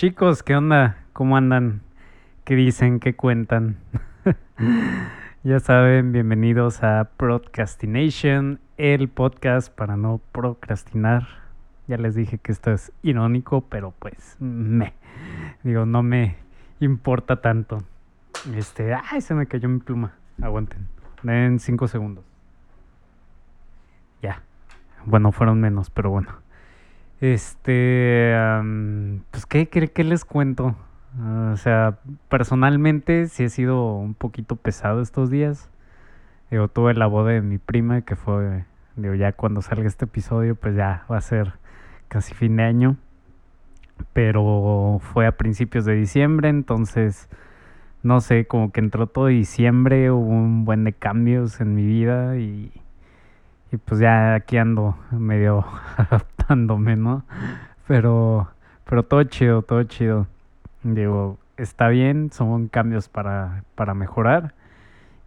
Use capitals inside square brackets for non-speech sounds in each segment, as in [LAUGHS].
Chicos, ¿qué onda? ¿Cómo andan? ¿Qué dicen? ¿Qué cuentan? [LAUGHS] ya saben, bienvenidos a Procrastination, el podcast para no procrastinar. Ya les dije que esto es irónico, pero pues me digo, no me importa tanto. Este, ay, se me cayó mi pluma. Aguanten. Den cinco segundos. Ya. Bueno, fueron menos, pero bueno. Este, pues, ¿qué, qué, les cuento? o sea, personalmente sí he sido un poquito pesado estos días. Digo, tuve la boda de mi prima, que fue, digo, ya cuando salga este episodio, pues ya va a ser casi fin de año. Pero fue a principios de diciembre, entonces, no sé, como que entró todo diciembre, hubo un buen de cambios en mi vida y y pues ya aquí ando medio [LAUGHS] adaptándome, ¿no? Pero, pero todo chido, todo chido. Digo, está bien, son cambios para, para mejorar.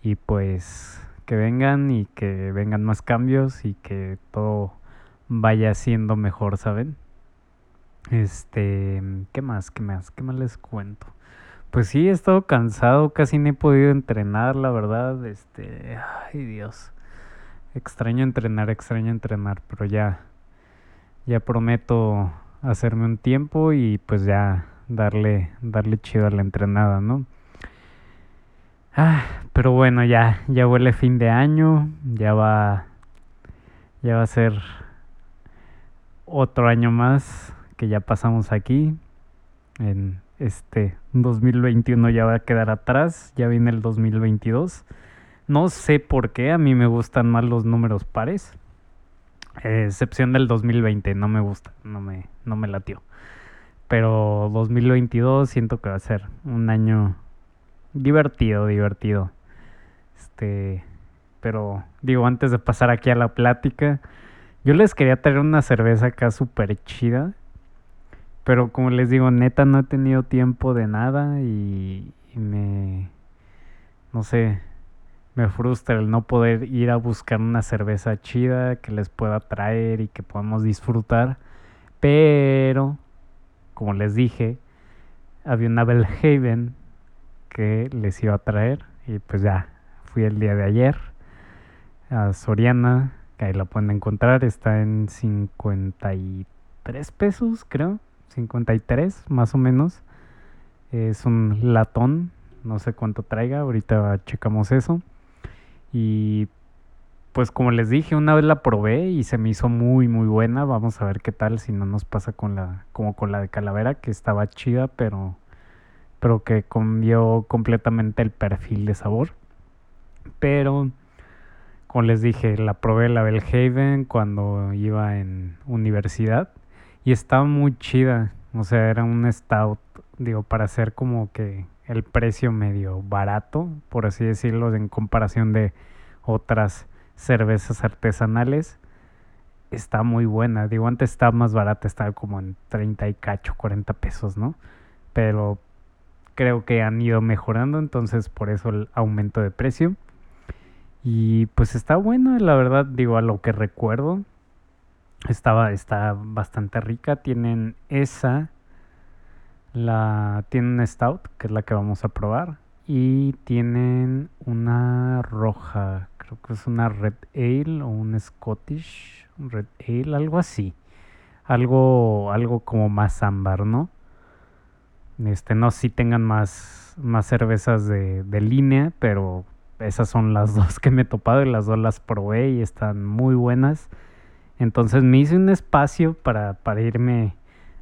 Y pues que vengan y que vengan más cambios y que todo vaya siendo mejor, ¿saben? Este, ¿qué más? ¿Qué más? ¿Qué más les cuento? Pues sí, he estado cansado, casi no he podido entrenar, la verdad. Este, ay Dios. Extraño entrenar, extraño entrenar, pero ya, ya prometo hacerme un tiempo y pues ya darle, darle chido a la entrenada, ¿no? Ah, pero bueno, ya, ya huele fin de año, ya va, ya va a ser otro año más que ya pasamos aquí. En este 2021 ya va a quedar atrás, ya viene el 2022. No sé por qué, a mí me gustan más los números pares. excepción del 2020, no me gusta, no me, no me latió. Pero 2022 siento que va a ser un año divertido, divertido. Este, pero digo, antes de pasar aquí a la plática, yo les quería traer una cerveza acá súper chida. Pero como les digo, neta no he tenido tiempo de nada y, y me... No sé, me frustra el no poder ir a buscar una cerveza chida que les pueda traer y que podamos disfrutar. Pero, como les dije, había una Belhaven que les iba a traer y pues ya fui el día de ayer a Soriana, que ahí la pueden encontrar, está en 53 pesos, creo, 53 más o menos. Es un latón, no sé cuánto traiga, ahorita checamos eso. Y pues como les dije, una vez la probé y se me hizo muy muy buena. Vamos a ver qué tal si no nos pasa con la como con la de calavera que estaba chida, pero pero que cambió completamente el perfil de sabor. Pero como les dije, la probé la Belhaven cuando iba en universidad y estaba muy chida. O sea, era un stout, digo, para hacer como que el precio medio barato, por así decirlo, en comparación de otras cervezas artesanales. Está muy buena. Digo, antes estaba más barata, estaba como en 30 y cacho, 40 pesos, ¿no? Pero creo que han ido mejorando, entonces por eso el aumento de precio. Y pues está buena, la verdad, digo, a lo que recuerdo. Estaba, está bastante rica. Tienen esa la tienen stout, que es la que vamos a probar. Y tienen una roja, creo que es una red ale o un Scottish red ale, algo así. Algo, algo como más ámbar, ¿no? Este, no si tengan más, más cervezas de, de línea, pero esas son las [LAUGHS] dos que me he topado y las dos las probé y están muy buenas. Entonces me hice un espacio para, para irme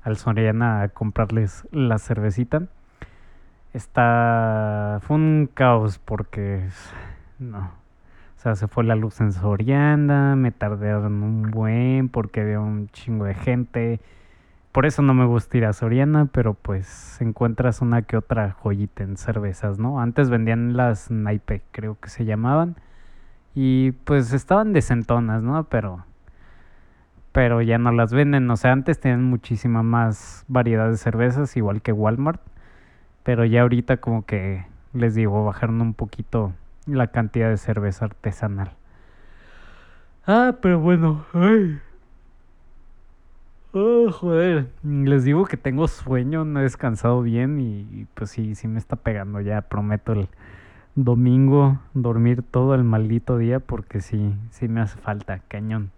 al Soriana a comprarles la cervecita. Está. Fue un caos porque. No. O sea, se fue la luz en Soriana, me tardaron un buen porque había un chingo de gente. Por eso no me gusta ir a Soriana, pero pues encuentras una que otra joyita en cervezas, ¿no? Antes vendían las Naipe, creo que se llamaban. Y pues estaban decentonas, ¿no? Pero pero ya no las venden. O sea, antes tenían muchísima más variedad de cervezas, igual que Walmart. Pero ya ahorita como que les digo, bajaron un poquito la cantidad de cerveza artesanal. Ah, pero bueno, ay. Oh, joder. Les digo que tengo sueño, no he descansado bien y, pues sí, sí me está pegando. Ya prometo el domingo dormir todo el maldito día porque sí, sí me hace falta, cañón.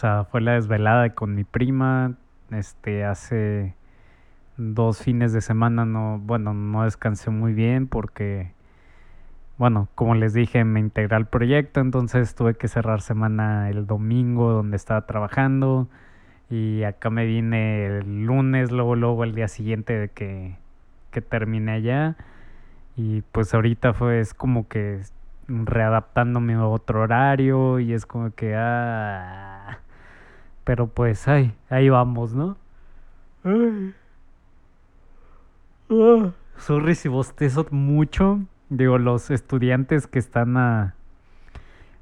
O sea, fue la desvelada con mi prima. Este, hace dos fines de semana no, bueno, no descansé muy bien porque, bueno, como les dije, me integré al proyecto, entonces tuve que cerrar semana el domingo donde estaba trabajando y acá me vine el lunes, luego, luego el día siguiente de que, que terminé allá. Y pues ahorita fue, es como que readaptándome a otro horario y es como que, ah, pero pues ahí, ahí vamos, ¿no? Ah, sorry si bostezo mucho. Digo, los estudiantes que están a,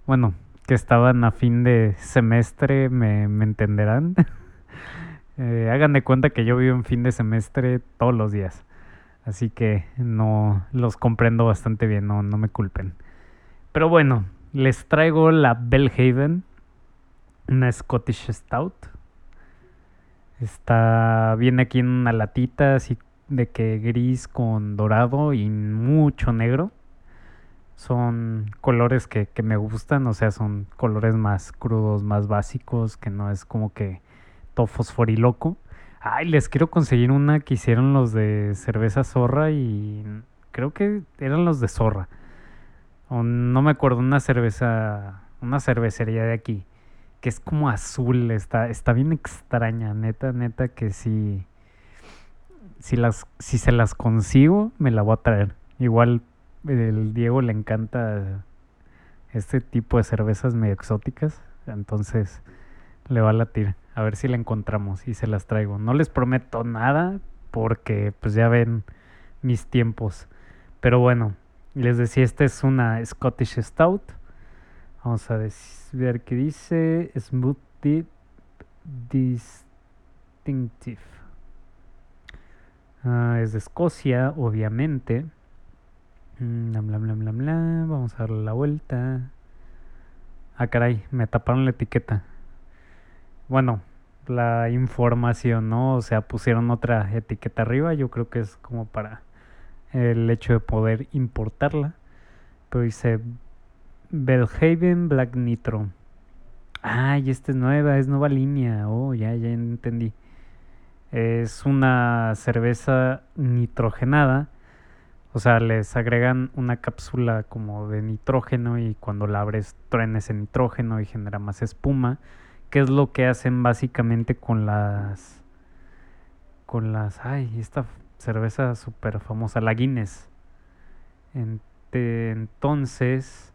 bueno, que estaban a fin de semestre me, entenderán. [LAUGHS] eh, hagan de cuenta que yo vivo en fin de semestre todos los días. Así que no los comprendo bastante bien, no, no me culpen. Pero bueno, les traigo la Bellhaven, una Scottish Stout. Está, viene aquí en una latita así de que gris con dorado y mucho negro son colores que, me gustan, o sea, son colores más crudos, más básicos, que no es como que todo fosforiloco. Ay, les quiero conseguir una que hicieron los de cerveza zorra y creo que eran los de zorra. O no me acuerdo, una cerveza, una cervecería de aquí, que es como azul, está, está bien extraña, neta, neta, que si, si, las, si se las consigo, me la voy a traer. Igual el Diego le encanta este tipo de cervezas medio exóticas, entonces le va a latir. A ver si la encontramos y se las traigo. No les prometo nada porque pues ya ven mis tiempos. Pero bueno, les decía, esta es una Scottish Stout. Vamos a ver qué dice. Smooth Deep Distinctive. Ah, es de Escocia, obviamente. Mm, bla, bla, bla, bla, bla. Vamos a darle la vuelta. Ah, caray, me taparon la etiqueta. Bueno, la información, ¿no? O sea, pusieron otra etiqueta arriba. Yo creo que es como para el hecho de poder importarla. Pero dice Belhaven Black Nitro. Ah, y esta es nueva, es nueva línea. Oh, ya, ya entendí. Es una cerveza nitrogenada o sea, les agregan una cápsula como de nitrógeno y cuando la abres truena ese nitrógeno y genera más espuma, que es lo que hacen básicamente con las con las ay, esta cerveza súper famosa, la Guinness. entonces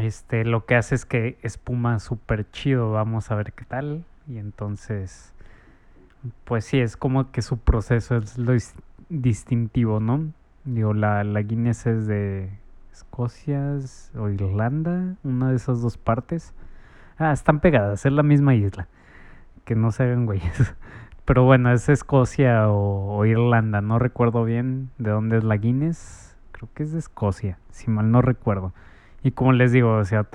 este lo que hace es que espuma súper chido, vamos a ver qué tal y entonces pues sí, es como que su proceso es lo distintivo, ¿no? Digo, la, la Guinness es de Escocia o Irlanda, una de esas dos partes. Ah, están pegadas, es la misma isla. Que no se hagan güeyes. [LAUGHS] Pero bueno, es Escocia o, Irlanda, no recuerdo bien de dónde es la Guinness. Creo que es de Escocia, si mal no recuerdo. Y como les digo, o sea,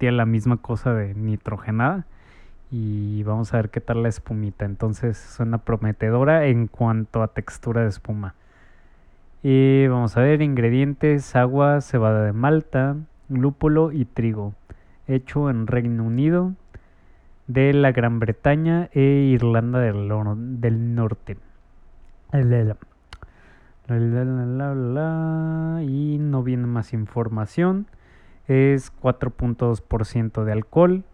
la misma cosa de nitrogenada y vamos a ver qué tal la espumita. Entonces suena prometedora en cuanto a textura de espuma. Y vamos a ver ingredientes, agua, cebada de malta, lúpulo y trigo. Hecho en Reino Unido, de la Gran Bretaña e Irlanda del, del Norte. Y no viene más información. Es 4.2% de alcohol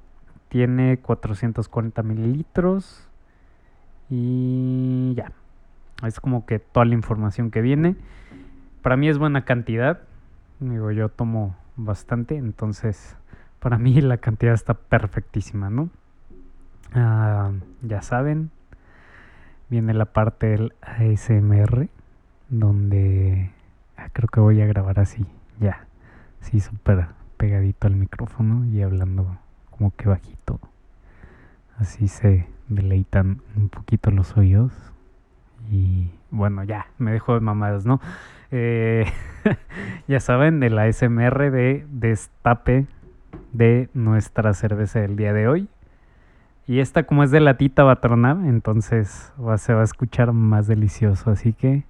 tiene 440 mililitros. Y ya. Es como que toda la información que viene. Para mí es buena cantidad. Digo, yo tomo bastante. Entonces, para mí la cantidad está perfectísima, ¿no? Ah, ya saben. Viene la parte del ASMR. Donde ah, creo que voy a grabar así. Ya. Sí, súper pegadito al micrófono y hablando como que bajito. Así se deleitan un poquito los oídos. Y bueno, ya, me dejo de mamadas, ¿no? Eh, [LAUGHS] ya saben, de la SMR de destape de nuestra cerveza del día de hoy. Y esta como es de latita va a tronar, entonces se va a escuchar más delicioso. Así que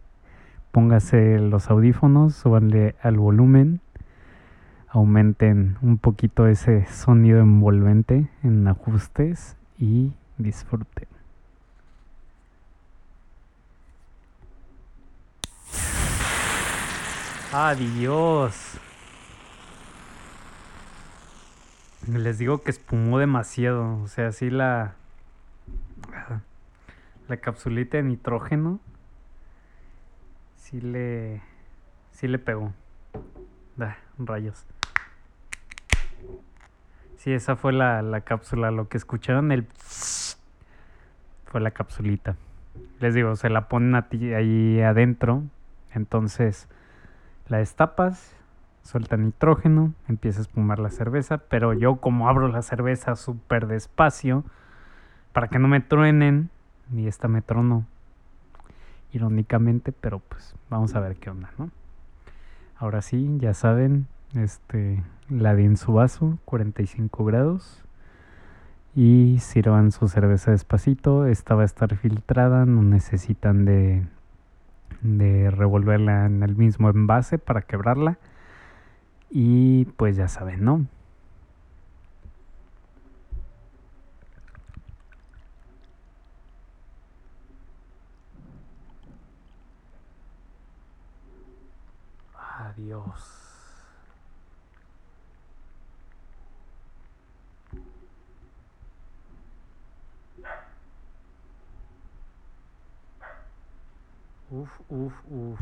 póngase los audífonos, súbanle al volumen, aumenten un poquito ese sonido envolvente en ajustes y disfruten. Adiós. Les digo que espumó demasiado. O sea, así la. La capsulita de nitrógeno. Sí le. Sí le pegó. Da, rayos. Sí, esa fue la, la cápsula. Lo que escucharon, el. Fue la capsulita. Les digo, se la ponen ahí adentro. Entonces, la destapas suelta nitrógeno, empieza a espumar la cerveza, pero yo como abro la cerveza súper despacio, para que no me truenen, y esta me tronó, irónicamente, pero pues vamos a ver qué onda, ¿no? Ahora sí, ya saben, este, la di en su vaso, 45 grados, y sirvan su cerveza despacito, esta va a estar filtrada, no necesitan de, de revolverla en el mismo envase para quebrarla. Y pues ya saben, ¿no? Adiós. Uf, uf, uf.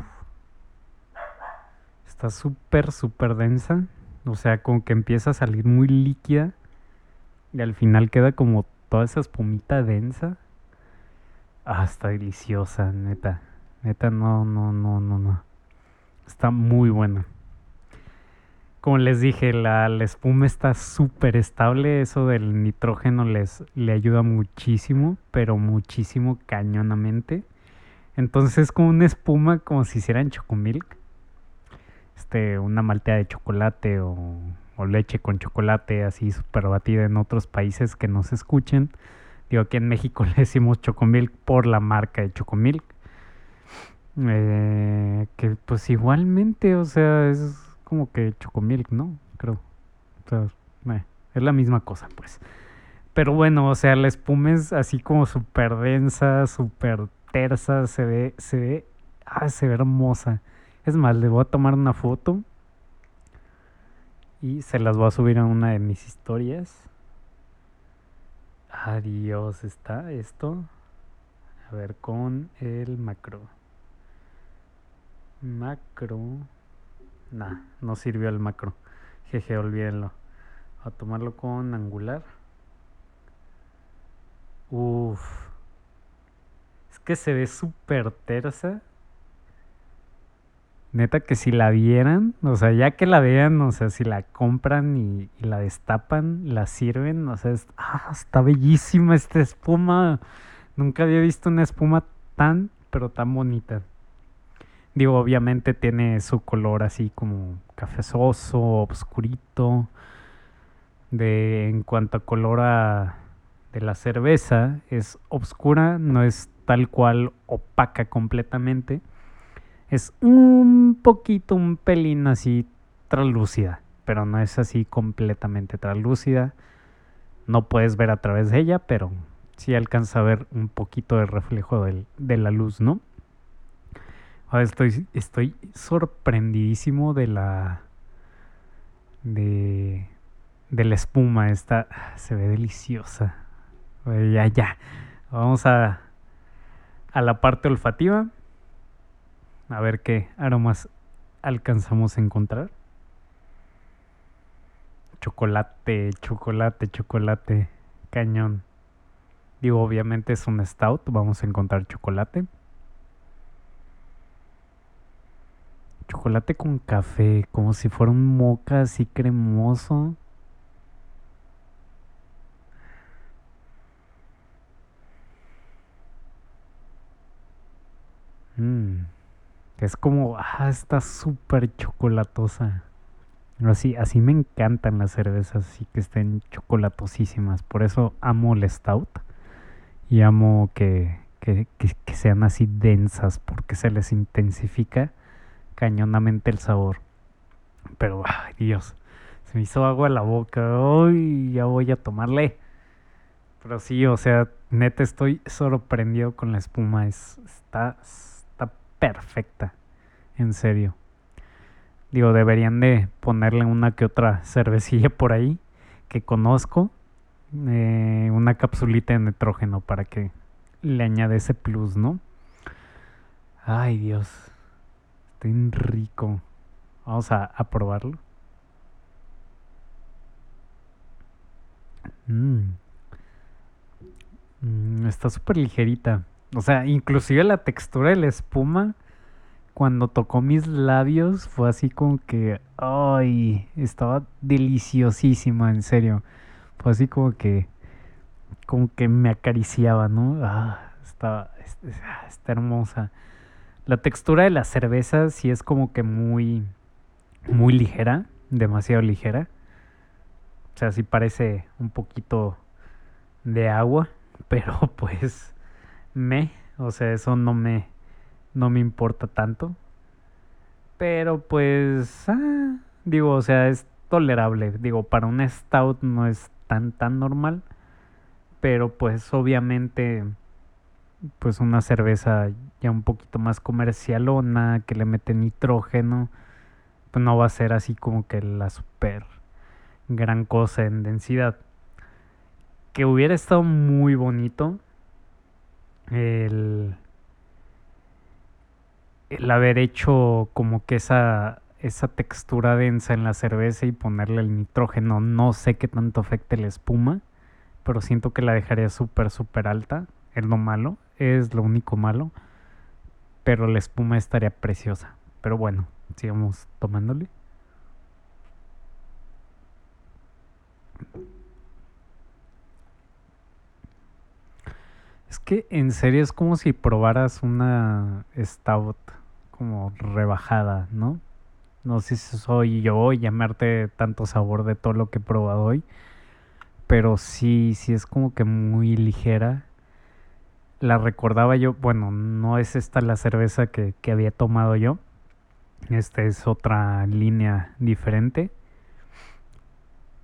Está súper, súper densa. O sea, como que empieza a salir muy líquida. Y al final queda como toda esa espumita densa. Ah, está deliciosa, neta. Neta, no, no, no, no, no. Está muy buena. Como les dije, la, espuma está súper estable. Eso del nitrógeno les le ayuda muchísimo, pero muchísimo cañonamente. Entonces es como una espuma como si hicieran chocomilk este, una maltea de chocolate o, leche con chocolate así súper batida en otros países que no se escuchen. Digo, aquí en México [LAUGHS] le decimos chocomilk por la marca de chocomilk. Eh, que pues igualmente, o sea, es como que chocomilk, ¿no? Creo. O sea, es la misma cosa, pues. Pero bueno, o sea, la espuma es así como súper densa, súper tersa, se ve, se ve, ah, se ve hermosa. Es más, le voy a tomar una foto y se las voy a subir a una de mis historias. Adiós, está esto. A ver, con el macro. Macro. Nah, no sirvió el macro. Jeje, olvídenlo. A tomarlo con angular. Uf. Es que se ve súper tersa. Neta que si la vieran, o sea, ya que la vean, o sea, si la compran y, la destapan, la sirven, o sea, ah, está bellísima esta espuma. Nunca había visto una espuma tan, pero tan bonita. Digo, obviamente tiene su color así como cafezoso, oscurito. De, en cuanto a color de la cerveza, es oscura, no es tal cual opaca completamente es un poquito, un pelín así translúcida, pero no es así completamente translúcida. No puedes ver a través de ella, pero sí alcanza a ver un poquito de reflejo de la luz, ¿no? Estoy, estoy sorprendidísimo de la. de. de la espuma. Esta se ve deliciosa. Ya, ya. Vamos a. a la parte olfativa. A ver qué aromas alcanzamos a encontrar. Chocolate, chocolate, chocolate, cañón. Digo, obviamente es un stout, vamos a encontrar chocolate. Chocolate con café, como si fuera un moca así cremoso. Mmm. Es como, ah, está súper chocolatosa. Así, así me encantan las cervezas, así que estén chocolatosísimas. Por eso amo el stout y amo que, que, que sean así densas porque se les intensifica cañonamente el sabor. Pero, ay Dios, se me hizo agua en la boca. Ay, ya voy a tomarle. Pero sí, o sea, neta estoy sorprendido con la espuma. Es, está, está perfecta. En serio. Digo, deberían de ponerle una que otra cervecilla [LAUGHS] por ahí que conozco. Eh, una capsulita de nitrógeno para que le añade ese plus, ¿no? Ay Dios. Está rico. Vamos a, probarlo. Mmm. está súper ligerita. O sea, inclusive la textura de la espuma cuando tocó mis labios fue así como que, ay, estaba deliciosísima, en serio. Fue así como que, como que me acariciaba, ¿no? Ah, está, está hermosa. La textura de la cerveza sí es como que muy, muy ligera, demasiado ligera. O sea, sí parece un poquito de agua, [LAUGHS] pero pues me, o sea, eso no me no me importa tanto. Pero pues, ah, digo, o sea, es tolerable. Digo, para un stout no es tan, tan normal. Pero pues obviamente, pues una cerveza ya un poquito más comercialona, que le mete nitrógeno, pues no va a ser así como que la super gran cosa en densidad. Que hubiera estado muy bonito el el haber hecho como que esa, esa textura densa en la cerveza y ponerle el nitrógeno, no sé qué tanto afecte la espuma, pero siento que la dejaría súper, súper alta. Es lo malo, es lo único malo, pero la espuma estaría preciosa. Pero bueno, sigamos tomándole. Es que en serio es como si probaras una stout como rebajada, ¿no? No sé si soy yo llamarte tanto sabor de todo lo que he probado hoy, pero sí, sí es como que muy ligera. La recordaba yo, bueno, no es esta la cerveza que, que había tomado yo, esta es otra línea diferente,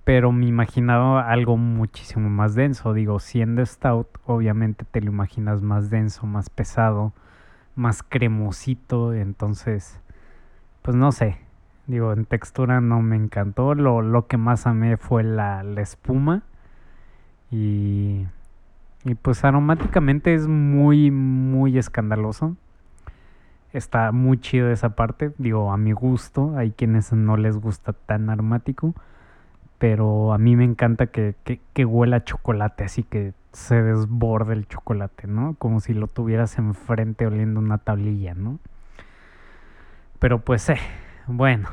pero me imaginaba algo muchísimo más denso, digo, siendo stout, obviamente te lo imaginas más denso, más pesado más cremosito, entonces, pues no sé, digo, en textura no me encantó, lo, lo que más amé fue la, la espuma y, y pues aromáticamente es muy, muy escandaloso. Está muy chido esa parte, digo, a mi gusto, hay quienes no les gusta tan aromático, pero a mí me encanta que, que, que huela chocolate, así que se desborde el chocolate, ¿no? Como si lo tuvieras enfrente oliendo una tablilla, ¿no? Pero pues, eh, bueno,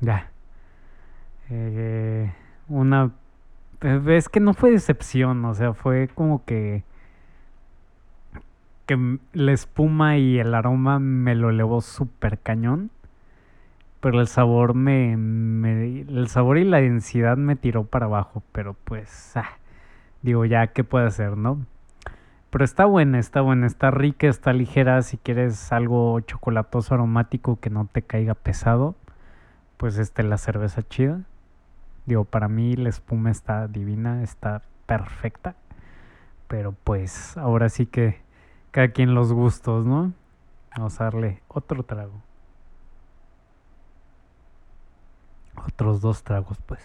ya. Eh, una... Es que no fue decepción, o sea, fue como que... Que la espuma y el aroma me lo elevó súper cañón. Pero el sabor me, me, El sabor y la densidad me tiró para abajo. Pero pues... Ah, digo, ya, ¿qué puede hacer, no? Pero está buena, está buena, está rica, está ligera. Si quieres algo chocolatoso aromático que no te caiga pesado, pues este la cerveza chida. Digo, para mí la espuma está divina, está perfecta. Pero pues ahora sí que cada quien los gustos, ¿no? Vamos a darle otro trago. Otros dos tragos, pues.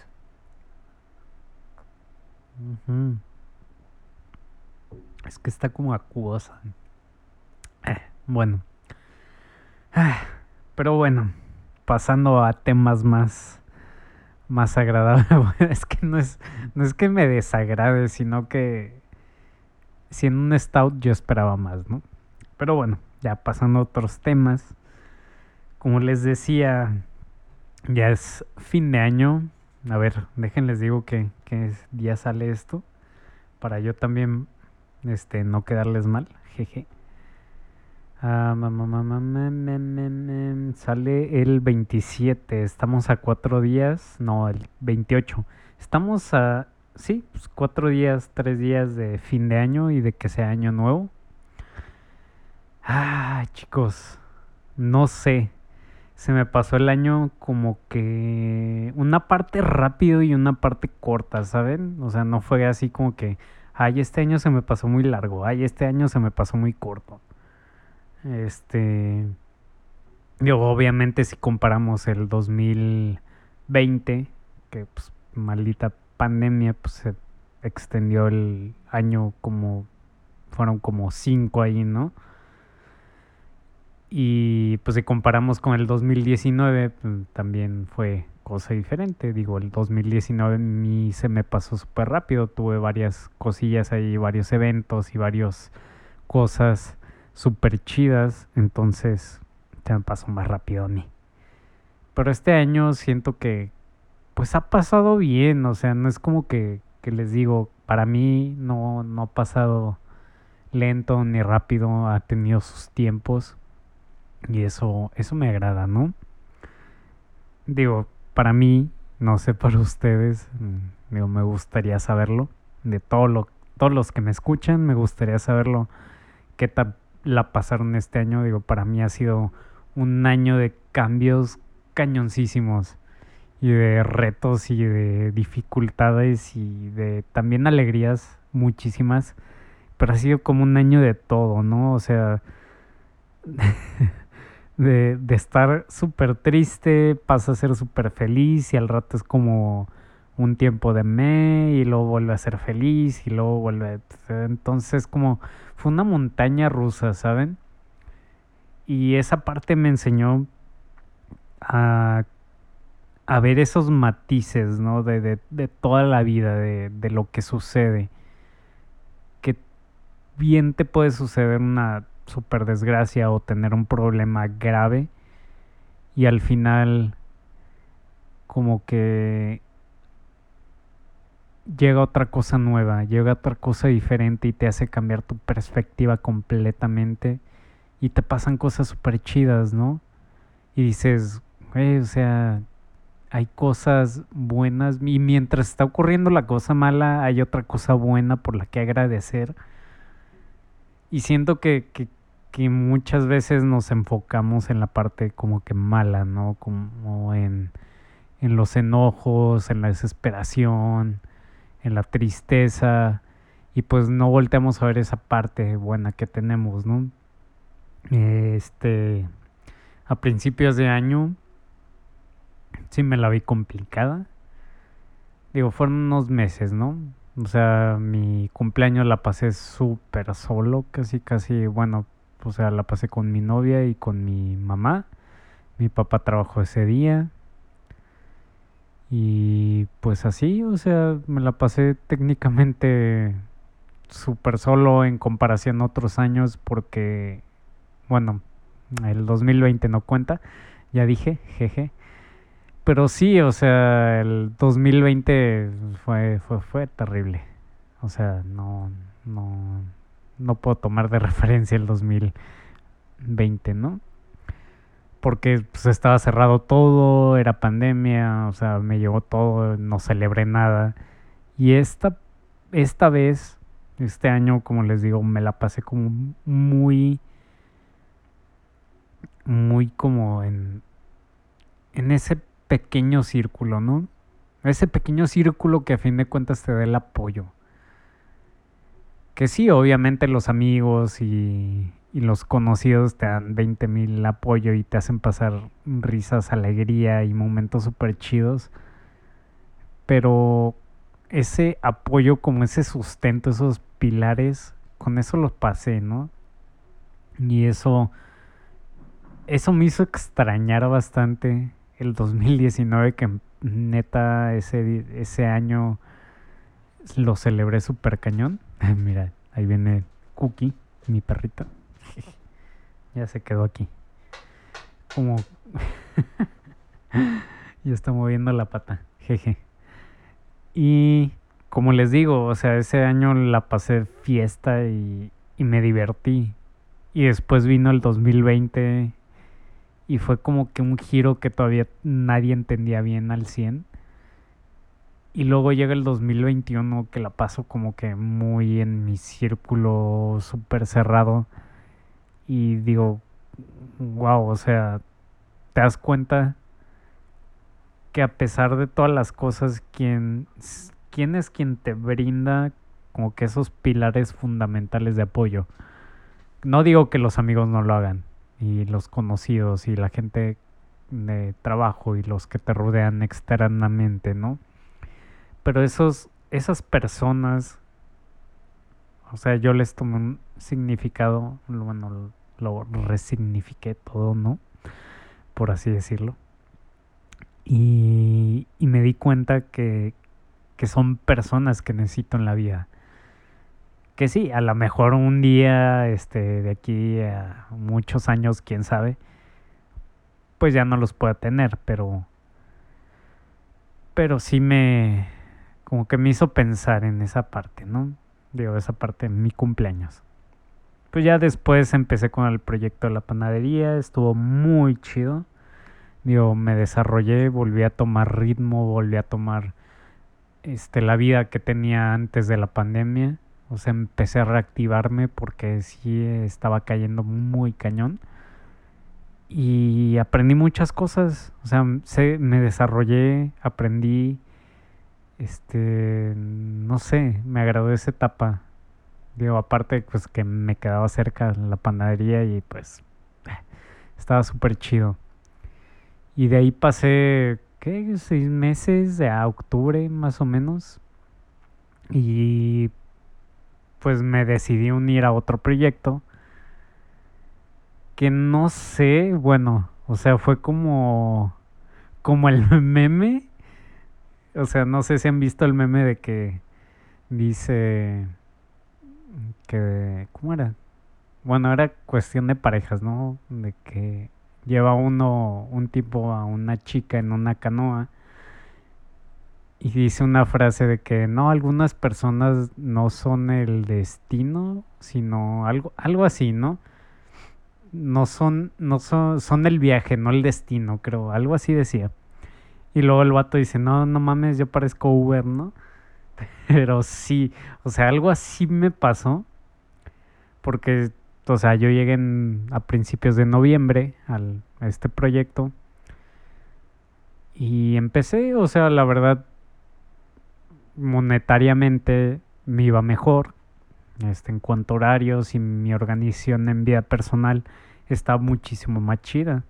Es que está como acuosa. Eh, bueno. Ah, pero bueno, pasando a temas más más agradables. [LAUGHS] es que no es no es que me desagrade, sino que si en un stout yo esperaba más, ¿no? Pero bueno, ya pasando otros temas. Como les decía, ya es fin de año. A ver, déjenles digo que, que día sale esto. Para yo también este, no quedarles mal, jeje. Ah, sale el 27. Estamos a cuatro días. No, el 28. Estamos a. Sí, pues cuatro días, tres días de fin de año y de que sea año nuevo. Ah, chicos. No sé. Se me pasó el año como que una parte rápido y una parte corta, ¿saben? O sea, no fue así como que, ay, este año se me pasó muy largo, ay, este año se me pasó muy corto. Este, yo obviamente si comparamos el 2020, que pues maldita pandemia, pues se extendió el año como, fueron como cinco ahí, ¿no? Y pues si comparamos con el 2019, pues, también fue cosa diferente. Digo, el 2019 a mí se me pasó súper rápido. Tuve varias cosillas ahí, varios eventos y varias cosas súper chidas. Entonces se me pasó más rápido a mí. Pero este año siento que pues ha pasado bien. O sea, no es como que, que les digo, para mí no, no ha pasado lento ni rápido. Ha tenido sus tiempos y eso, eso me agrada, ¿no? Digo, para mí, no sé para ustedes, mm, digo, me gustaría saberlo. De todo lo, todos los que me escuchan, me gustaría saberlo. ¿Qué tal la pasaron este año? Digo, para mí ha sido un año de cambios cañoncísimos y de retos y de dificultades y de también alegrías muchísimas, pero ha sido como un año de todo, ¿no? O sea, [LAUGHS] de, de estar súper triste, pasa a ser súper feliz y al rato es como un tiempo de me y luego vuelve a ser feliz y luego vuelve... Entonces como fue una montaña rusa, ¿saben? Y esa parte me enseñó a, a ver esos matices, ¿no? De, de, de toda la vida, de, de, lo que sucede. Que bien te puede suceder una super desgracia o tener un problema grave y al final como que llega otra cosa nueva, llega otra cosa diferente y te hace cambiar tu perspectiva completamente y te pasan cosas súper chidas, ¿no? Y dices, o sea, hay cosas buenas y mientras está ocurriendo la cosa mala, hay otra cosa buena por la que agradecer. Y siento que, que, que muchas veces nos enfocamos en la parte como que mala, ¿no? Como en, en los enojos, en la desesperación, en la tristeza y pues no volteamos a ver esa parte buena que tenemos, ¿no? Este, a principios de año sí me la vi complicada. Digo, fueron unos meses, ¿no? O sea, mi cumpleaños la pasé súper solo, casi, casi, bueno, o sea, la pasé con mi novia y con mi mamá. Mi papá trabajó ese día. Y pues así, o sea, me la pasé técnicamente súper solo en comparación a otros años porque, bueno, el 2020 no cuenta, ya dije, jeje. Pero sí, o sea, el 2020 fue, fue, fue terrible. O sea, no, no, no puedo tomar de [LAUGHS] referencia el 2020, ¿no? Porque pues, estaba cerrado todo, era pandemia, o sea, me llegó todo, no celebré nada. Y esta, esta vez, este año, como les digo, me la pasé como muy, muy como en, en ese pequeño círculo, ¿no? Ese pequeño círculo que a fin de cuentas te da el apoyo que sí, obviamente los amigos y, los conocidos te dan 20 mil apoyo y te hacen pasar risas, alegría y momentos súper chidos. Pero ese apoyo, como ese sustento, esos pilares, con eso los pasé, ¿no? Y eso, eso me hizo extrañar bastante el 2019, que neta ese, ese año lo celebré súper cañón. [LAUGHS] Mira, ahí viene Cookie, mi perrita. Ya se quedó aquí. Como... [LAUGHS] ya está moviendo la pata. Jeje. Y como les digo, o sea, ese año la pasé fiesta y, me divertí. Y después vino el 2020 y fue como que un giro que todavía nadie entendía bien al 100. Y luego llega el 2021 que la paso como que muy en mi círculo súper cerrado. Y digo, wow, o sea, te das cuenta que a pesar de todas las cosas, ¿quién, quién es quien te brinda como que esos pilares fundamentales de apoyo? No digo que los amigos no lo hagan, y los conocidos y la gente de trabajo y los que te rodean externamente, ¿no? Pero esos, esas personas, o sea, yo les tomé un significado, bueno, lo resignifiqué todo, ¿no? Por así decirlo. Y, y me di cuenta que, que son personas que necesito en la vida que sí, a lo mejor un día, este, de aquí a muchos años, quién sabe, pues ya no los pueda tener, pero, pero sí me, como que me hizo pensar en esa parte, ¿no? Digo, esa parte mi cumpleaños. Pues ya después empecé con el proyecto de la panadería, estuvo muy chido. Digo, me desarrollé, volví a tomar ritmo, volví a tomar este, la vida que tenía antes de la pandemia o sea, empecé a reactivarme porque sí estaba cayendo muy cañón. Y aprendí muchas cosas. O sea, me desarrollé, aprendí. Este, no sé, me agradó esa etapa. Digo, aparte, pues que me quedaba cerca la panadería y pues estaba súper chido. Y de ahí pasé, ¿qué? Seis meses, a octubre más o menos. Y pues me decidí unir a otro proyecto que no sé, bueno, o sea, fue como como el [LAUGHS] meme, o sea, no sé si han visto el meme de que dice que ¿cómo era? Bueno, era cuestión de parejas, ¿no? De que lleva uno un tipo a una chica en una canoa y dice una frase de que no, algunas personas no son el destino, sino algo, algo así, ¿no? No son, no son, son el viaje, no el destino, creo, algo así decía. Y luego el vato dice, no, no mames, yo parezco Uber, ¿no? [LAUGHS] Pero sí, o sea, algo así me pasó. Porque, o sea, yo llegué a principios de noviembre al, a este proyecto. Y empecé, o sea, la verdad, monetariamente me iba mejor. Este, en cuanto a horarios y mi organización en vida personal está muchísimo más chida.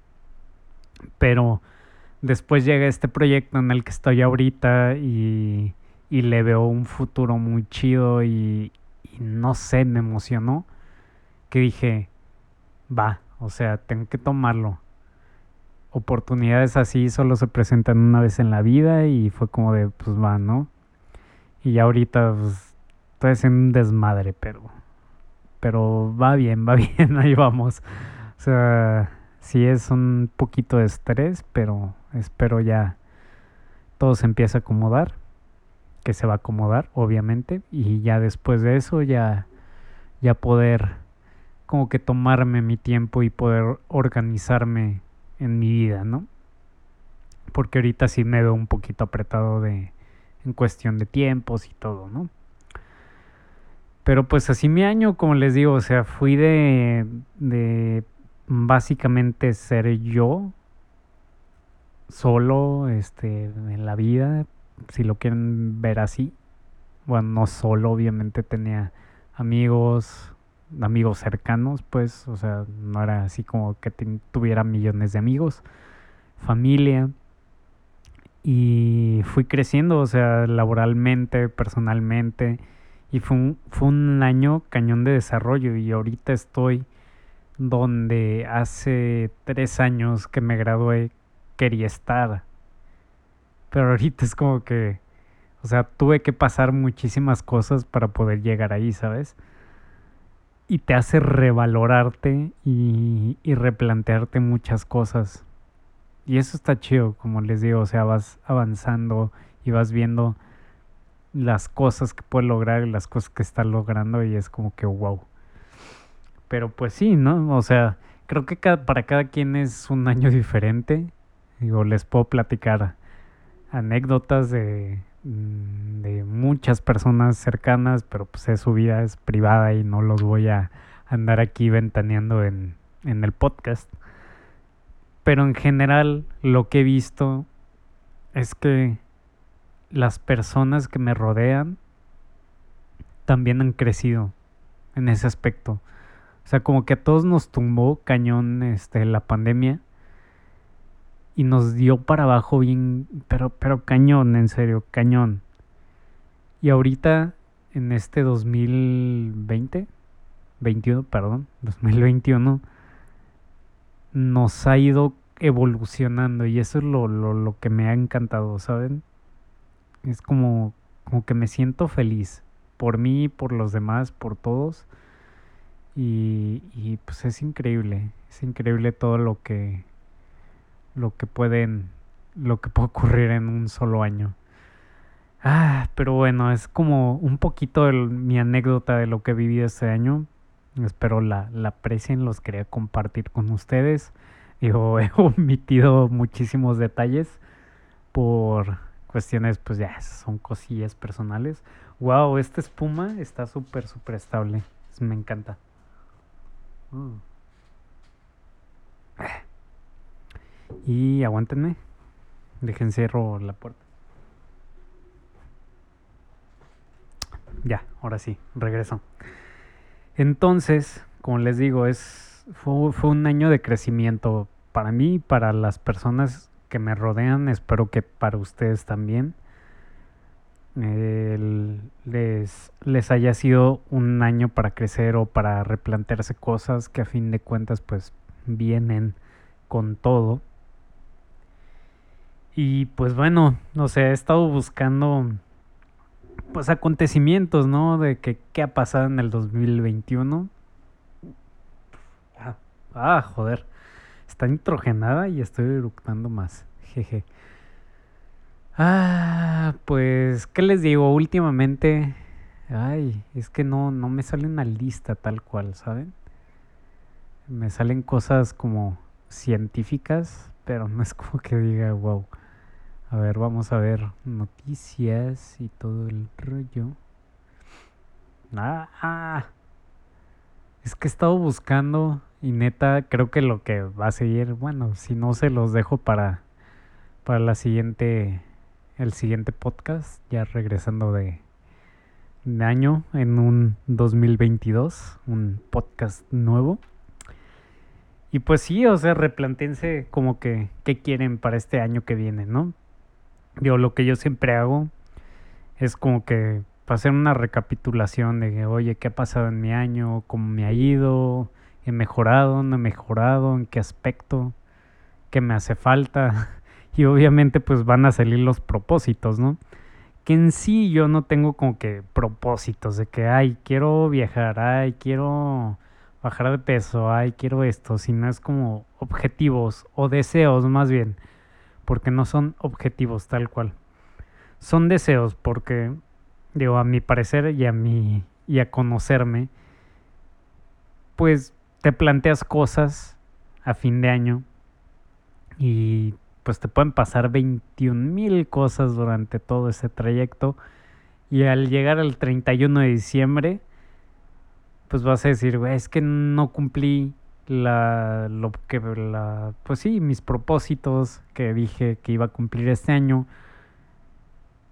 Pero después llega este proyecto en el que estoy ahorita y, y le veo un futuro muy chido y, no sé, me emocionó que dije, va, o sea, tengo que tomarlo. Oportunidades así solo se presentan una vez en la vida y fue como de, pues va, ¿no? Y ya ahorita pues, estoy haciendo un desmadre, pero, pero va bien, va [LAUGHS] bien, ahí vamos. O sea, sí es un poquito de estrés, pero espero ya todo se empiece a acomodar, que se va a acomodar, obviamente, y ya después de eso ya, ya poder como que tomarme mi tiempo y poder organizarme en mi vida, ¿no? Porque ahorita sí me veo un poquito apretado de, en cuestión de tiempos y todo, ¿no? Pero pues así mi año, como les digo, o sea, fui de, de básicamente ser yo solo este, en la vida, si lo quieren ver así. Bueno, no solo, obviamente tenía amigos, amigos cercanos, pues, o sea, no era así como que tuviera millones de amigos, familia, y fui creciendo, o sea, laboralmente, personalmente, y fue un, fue un año cañón de desarrollo y ahorita estoy donde hace tres años que me gradué quería estar. Pero ahorita es como que, o sea, tuve que pasar muchísimas cosas para poder llegar ahí, ¿sabes? Y te hace revalorarte y, y replantearte muchas cosas. Y eso está chido, como les digo, o sea, vas avanzando y vas viendo las cosas que puedes lograr y las cosas que estás logrando y es como que wow. Pero pues sí, ¿no? O sea, creo que para cada quien es un año [LAUGHS] diferente. Digo, les puedo platicar anécdotas de, mm, de muchas personas cercanas, pero pues es su vida, es privada y no los voy a andar aquí ventaneando en, en el podcast. Pero en general lo que he visto es que las personas que me rodean también han crecido en ese aspecto. O sea, como que a todos nos tumbó cañón este, la pandemia y nos dio para abajo bien, pero, pero cañón, en serio, cañón. Y ahorita, en este 2020, 21, perdón, [LAUGHS] 2021, nos ha ido evolucionando y eso es lo, lo, lo que me ha encantado, ¿saben? Es como, como que me siento feliz por mí, por los demás, por todos. Y, y pues es increíble, es increíble todo lo que, lo que pueden, lo que puede ocurrir en un solo año. Ah, pero bueno, es como un poquito mi anécdota de lo que viví este año. Espero la, la aprecien, los quería compartir con ustedes. Digo, [LAUGHS] he omitido muchísimos detalles por cuestiones, pues ya, son cosillas personales. Wow, esta espuma está súper, súper estable. Me encanta. Mm. Y aguántenme. Dejen cerro la puerta. Ya, ahora sí, regreso. Entonces, como les digo, es fue, un año de crecimiento para mí, para las personas que me rodean, espero que para ustedes también. les, les haya sido un año para crecer o para replantearse cosas que a fin de cuentas pues vienen con todo. Y pues bueno, no sé, he estado buscando pues acontecimientos, ¿no? De que qué ha pasado en el 2021. Ah, ah, joder. Está nitrogenada y estoy eructando más. Jeje. Ah, pues, ¿qué les digo? Últimamente, ay, es que no, no me sale una lista tal cual, ¿saben? Me salen cosas como científicas, pero no es como que diga, wow. A ver, vamos a ver noticias y todo el rollo. Ah, es que he estado buscando y neta creo que lo que va a seguir, bueno, si no se los dejo para para la siguiente el siguiente podcast, ya regresando de, de año en un 2022, un podcast nuevo. Y pues sí, o sea, replantense como que qué quieren para este año que viene, ¿no? Yo lo que yo siempre hago es como que hacer una recapitulación de, oye, ¿qué ha pasado en mi año? ¿Cómo me ha ido? ¿He mejorado? ¿No he mejorado? ¿En qué aspecto? ¿Qué me hace falta? [LAUGHS] Y obviamente pues van a salir los propósitos, ¿no? Que en sí yo no tengo como que propósitos de que, ay, quiero viajar, ay, quiero bajar de peso, ay, quiero esto, sino es como objetivos o deseos más bien porque no son objetivos tal cual. Son deseos porque, digo, a mi parecer y a mi y a conocerme, pues te planteas cosas a fin de año y pues te pueden pasar 21 mil cosas durante todo ese trayecto y al llegar al 31 de diciembre, pues vas a decir, es que no cumplí la, lo que, la, pues sí, mis propósitos que dije que iba a cumplir este año,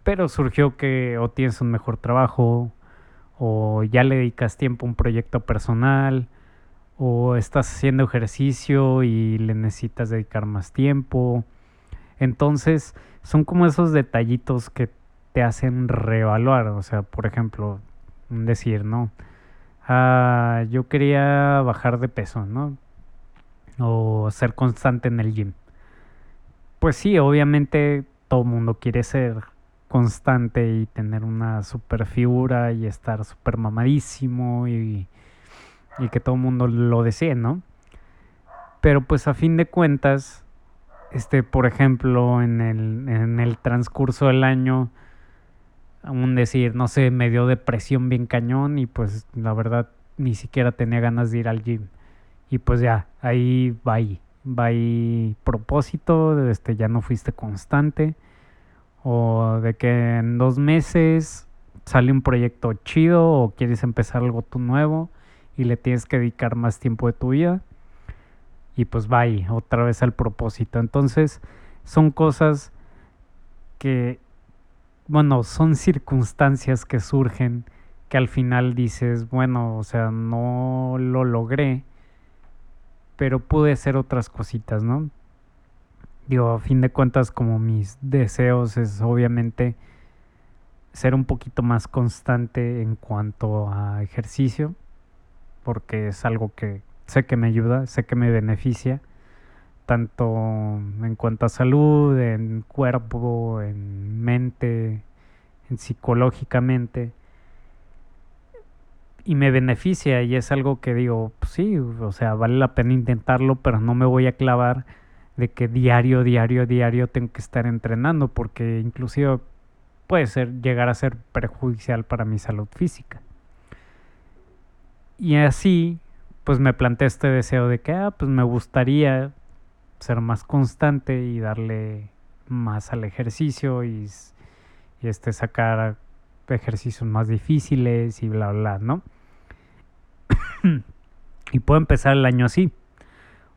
pero surgió que o tienes un mejor trabajo, o ya le dedicas tiempo a un proyecto personal, o estás haciendo ejercicio y le necesitas dedicar más tiempo. Entonces, son como esos detallitos que te hacen reevaluar, o sea, por ejemplo, decir, ¿no? Ah, yo quería bajar de peso, ¿no? O ser constante en el gym. Pues sí, obviamente todo mundo quiere ser constante y tener una super figura y estar super mamadísimo y, y que todo el mundo lo desee, ¿no? Pero pues a fin de cuentas, este, por ejemplo, en el, en el transcurso del año, aún decir, no sé, me dio depresión bien cañón y pues la verdad ni siquiera tenía ganas de ir al gym. Y pues ya, ahí va ahí, va ahí propósito, este, ya no fuiste constante. O de que en dos meses sale un proyecto chido o quieres empezar algo tú nuevo y le tienes que dedicar más tiempo de tu vida. Y pues va ahí, otra vez al propósito. Entonces, son cosas que, bueno, son circunstancias que surgen que al final dices, bueno, o sea, no lo logré, pero pude hacer otras cositas, ¿no? Digo, a fin de cuentas, como mis deseos es obviamente ser un poquito más constante en cuanto a ejercicio, porque es algo que sé que me ayuda, sé que me beneficia tanto en cuanto a salud, en cuerpo, en mente, en psicológicamente. Y me beneficia y es algo que digo, pues sí, o sea, vale la pena intentarlo, pero no me voy a clavar de que diario, diario, diario tengo que estar entrenando, porque inclusive puede ser llegar a ser perjudicial para mi salud física. Y así, pues me planteé este deseo de que, ah, pues me gustaría ser más constante y darle más al ejercicio y, este sacar ejercicios más difíciles y bla bla, ¿no? [COUGHS] y puedo empezar el año así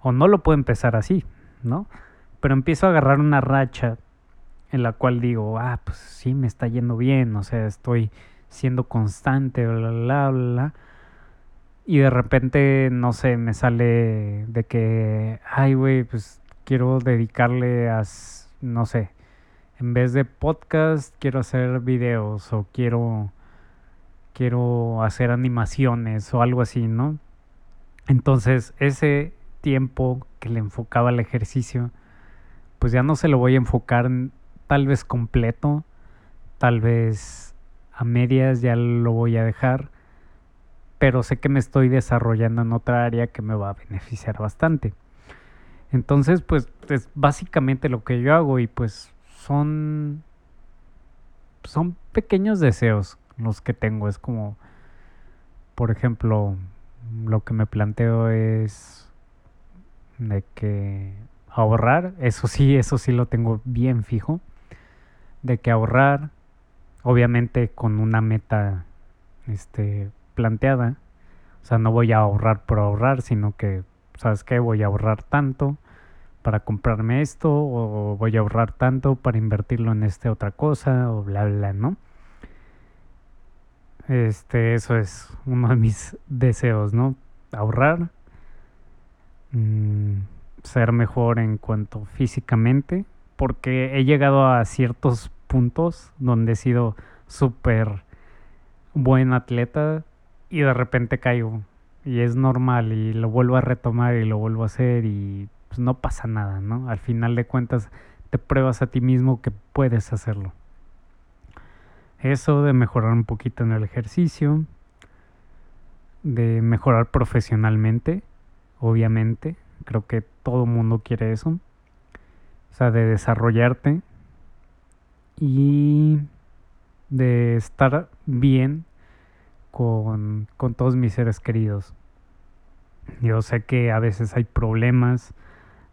o no lo puedo empezar así, ¿no? Pero empiezo a agarrar una racha en la cual digo, ah, pues sí me está yendo bien, o sea, estoy siendo constante, bla bla bla. bla y de repente, no sé, me sale de que, ay, güey, pues quiero dedicarle a, no sé, en vez de podcast, quiero hacer videos o quiero, quiero hacer animaciones o algo así, ¿no? Entonces, ese tiempo que le enfocaba al ejercicio, pues ya no se lo voy a enfocar tal vez completo, tal vez a medias ya lo voy a dejar pero sé que me estoy desarrollando en otra área que me va a beneficiar bastante. Entonces, pues es básicamente lo que yo hago y pues son son pequeños deseos los que tengo, es como por ejemplo, lo que me planteo es de que ahorrar, eso sí, eso sí lo tengo bien fijo, de que ahorrar obviamente con una meta este planteada. O sea, no voy a ahorrar por ahorrar, sino que, ¿sabes qué? Voy a ahorrar tanto para comprarme esto o voy a ahorrar tanto para invertirlo en esta otra cosa o bla, bla, ¿no? Este, eso es uno de mis [LAUGHS] deseos, ¿no? Ahorrar, mm, ser mejor en cuanto físicamente, porque he llegado a ciertos puntos donde he sido súper buen atleta, y de repente caigo y es normal y lo vuelvo a retomar y lo vuelvo a hacer y pues no pasa nada, ¿no? Al final de cuentas te pruebas a ti mismo que puedes hacerlo. Eso de mejorar un poquito en el ejercicio, de mejorar profesionalmente, obviamente, creo que todo mundo quiere eso. O sea, de desarrollarte y de estar bien con, todos mis seres queridos. Yo sé que a veces hay problemas,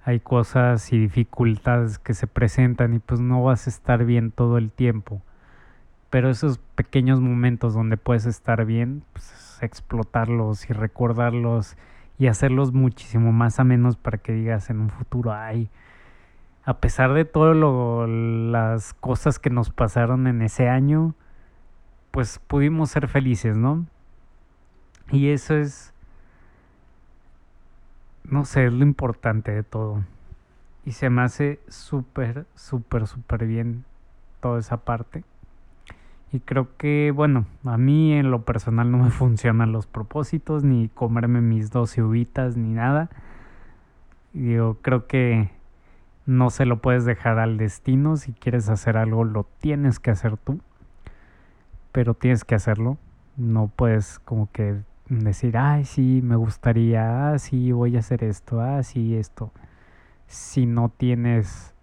hay cosas y dificultades que se presentan y pues no vas a estar bien todo el tiempo. Pero esos pequeños momentos donde puedes estar bien, pues explotarlos y recordarlos y hacerlos muchísimo más a menos para que digas en un futuro, ay, a pesar de todas las cosas que nos pasaron en ese año, pues pudimos ser felices, ¿no? Y eso es, no sé, es lo importante de todo. Y se me hace súper, súper, súper bien toda esa parte. Y creo que, bueno, a mí en lo personal no me [LAUGHS] funcionan los propósitos, ni comerme mis 12 uvitas, ni nada. Y digo, creo que no se lo puedes dejar al destino. Si quieres hacer algo, lo tienes que hacer tú pero tienes que hacerlo. No puedes como que decir, ay, sí, me gustaría, ah, sí, voy a hacer esto, ah, sí, esto. Si no tienes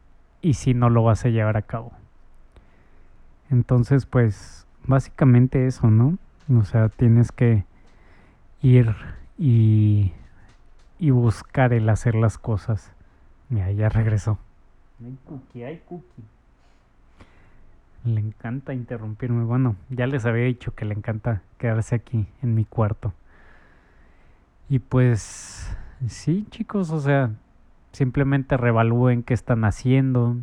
y si no lo vas a llevar a cabo. Entonces, pues, básicamente eso, ¿no? O sea, tienes que ir y, y buscar el hacer las cosas. Mira, ya regresó. Hay cookie, hay cookie. Le encanta interrumpirme. Bueno, ya les había dicho que le encanta quedarse aquí en mi cuarto. Y pues sí, chicos, o sea, simplemente revalúen qué están haciendo,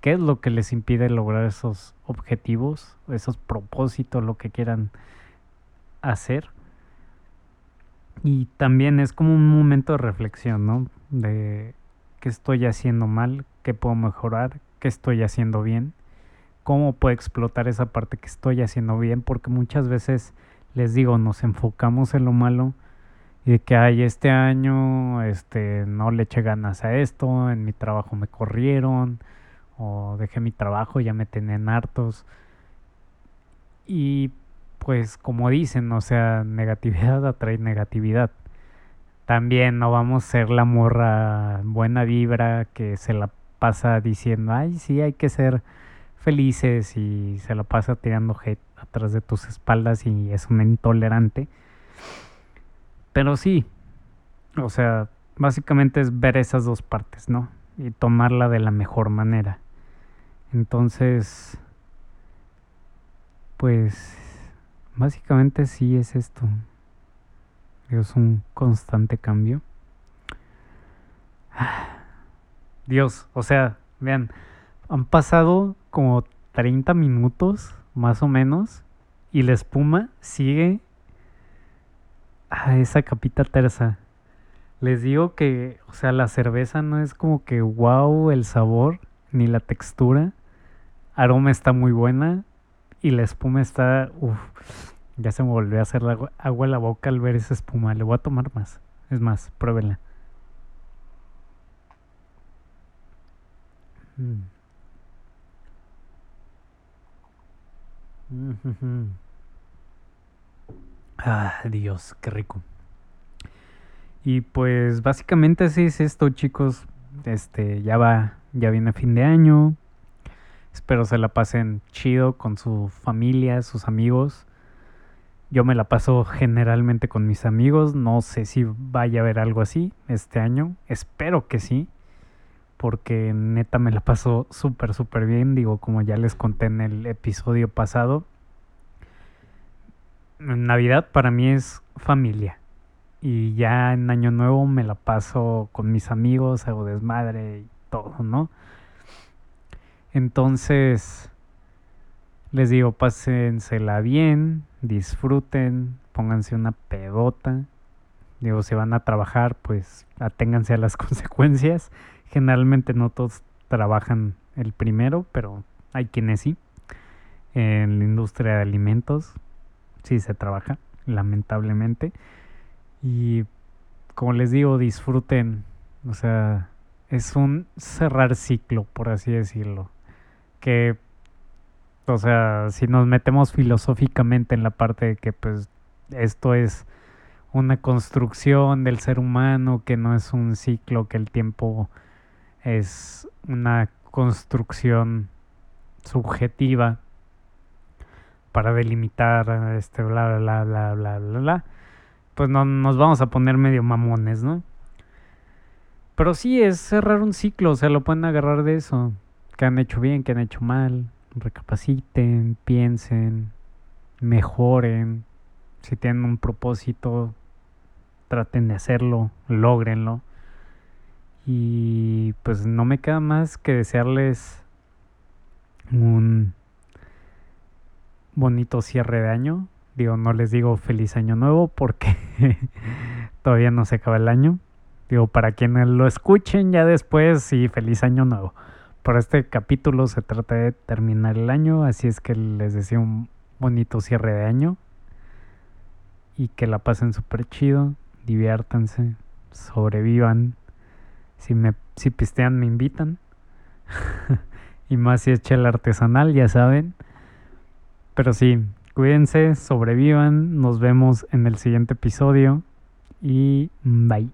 qué es lo que les impide lograr esos objetivos, esos propósitos, lo que quieran hacer. Y también es como un momento de reflexión, ¿no? De qué estoy haciendo mal, qué puedo mejorar, qué estoy haciendo bien, cómo puedo explotar esa parte que estoy haciendo bien, porque muchas veces les digo, nos enfocamos en lo malo y de que hay este año este no le eché ganas a esto, en mi trabajo me corrieron o dejé mi trabajo, ya me tenían hartos. Y pues como dicen, o sea, negatividad [LAUGHS] atrae negatividad. También no vamos a ser la morra buena vibra que se la pasa diciendo, ay, sí, hay que ser felices y se la pasa tirando hate atrás de tus espaldas y es un intolerante. Pero sí, o sea, básicamente es ver esas dos partes, ¿no? Y tomarla de la mejor manera. Entonces, pues Básicamente sí es esto. Es un constante cambio. [SIGHS] Dios, o sea, vean, han pasado como 30 minutos más o menos y la espuma sigue a esa capita terza. Les digo que, o sea, la cerveza no es como que wow el sabor ni la textura. Aroma está muy buena, y la espuma está. Uf, ya se me volvió a hacer agua, agua en la boca al ver esa espuma. Le voy a tomar más. Es más, pruébenla. Mm. Ah, Dios, qué rico. Y pues básicamente así es esto, chicos. Este, ya va, ya viene fin de año. Espero se la pasen chido con su familia, sus amigos. Yo me la paso generalmente con mis amigos. No sé si vaya a haber algo así este año. Espero que sí. Porque neta me la paso súper, súper bien. Digo, como ya les conté en el episodio pasado. Navidad para mí es familia. Y ya en Año Nuevo me la paso con mis amigos, hago desmadre y todo, ¿no? Entonces, les digo, pásensela bien, disfruten, pónganse una pedota. Digo, si van a trabajar, pues aténganse a las [LAUGHS] consecuencias. Generalmente no todos trabajan el primero, pero hay quienes sí. En la industria de alimentos sí se trabaja, lamentablemente. Y como les digo, disfruten. O sea, es un cerrar ciclo, por así decirlo que, o sea, si nos metemos filosóficamente en la parte de que pues esto es una construcción del ser humano, que no es un ciclo, que el tiempo es una construcción subjetiva para delimitar este bla bla bla bla bla bla pues no nos vamos a poner medio mamones, ¿no? Pero sí es cerrar un ciclo, o sea, lo pueden agarrar de eso que han hecho bien, que han hecho mal, recapaciten, piensen, mejoren, si tienen un propósito, traten de hacerlo, logrenlo. Y pues no me queda más que desearles un bonito cierre de año. Digo, no les digo feliz año nuevo porque [LAUGHS] todavía no se acaba el año. Digo, para quienes lo escuchen ya después, sí, feliz año nuevo. Por este capítulo se trata de terminar el año, así es que les deseo un bonito cierre de año y que la pasen súper chido, diviértanse, sobrevivan. Si me si pistean me invitan. [LAUGHS] y más si es chela artesanal, ya saben. Pero sí, cuídense, sobrevivan, nos vemos en el siguiente episodio y bye.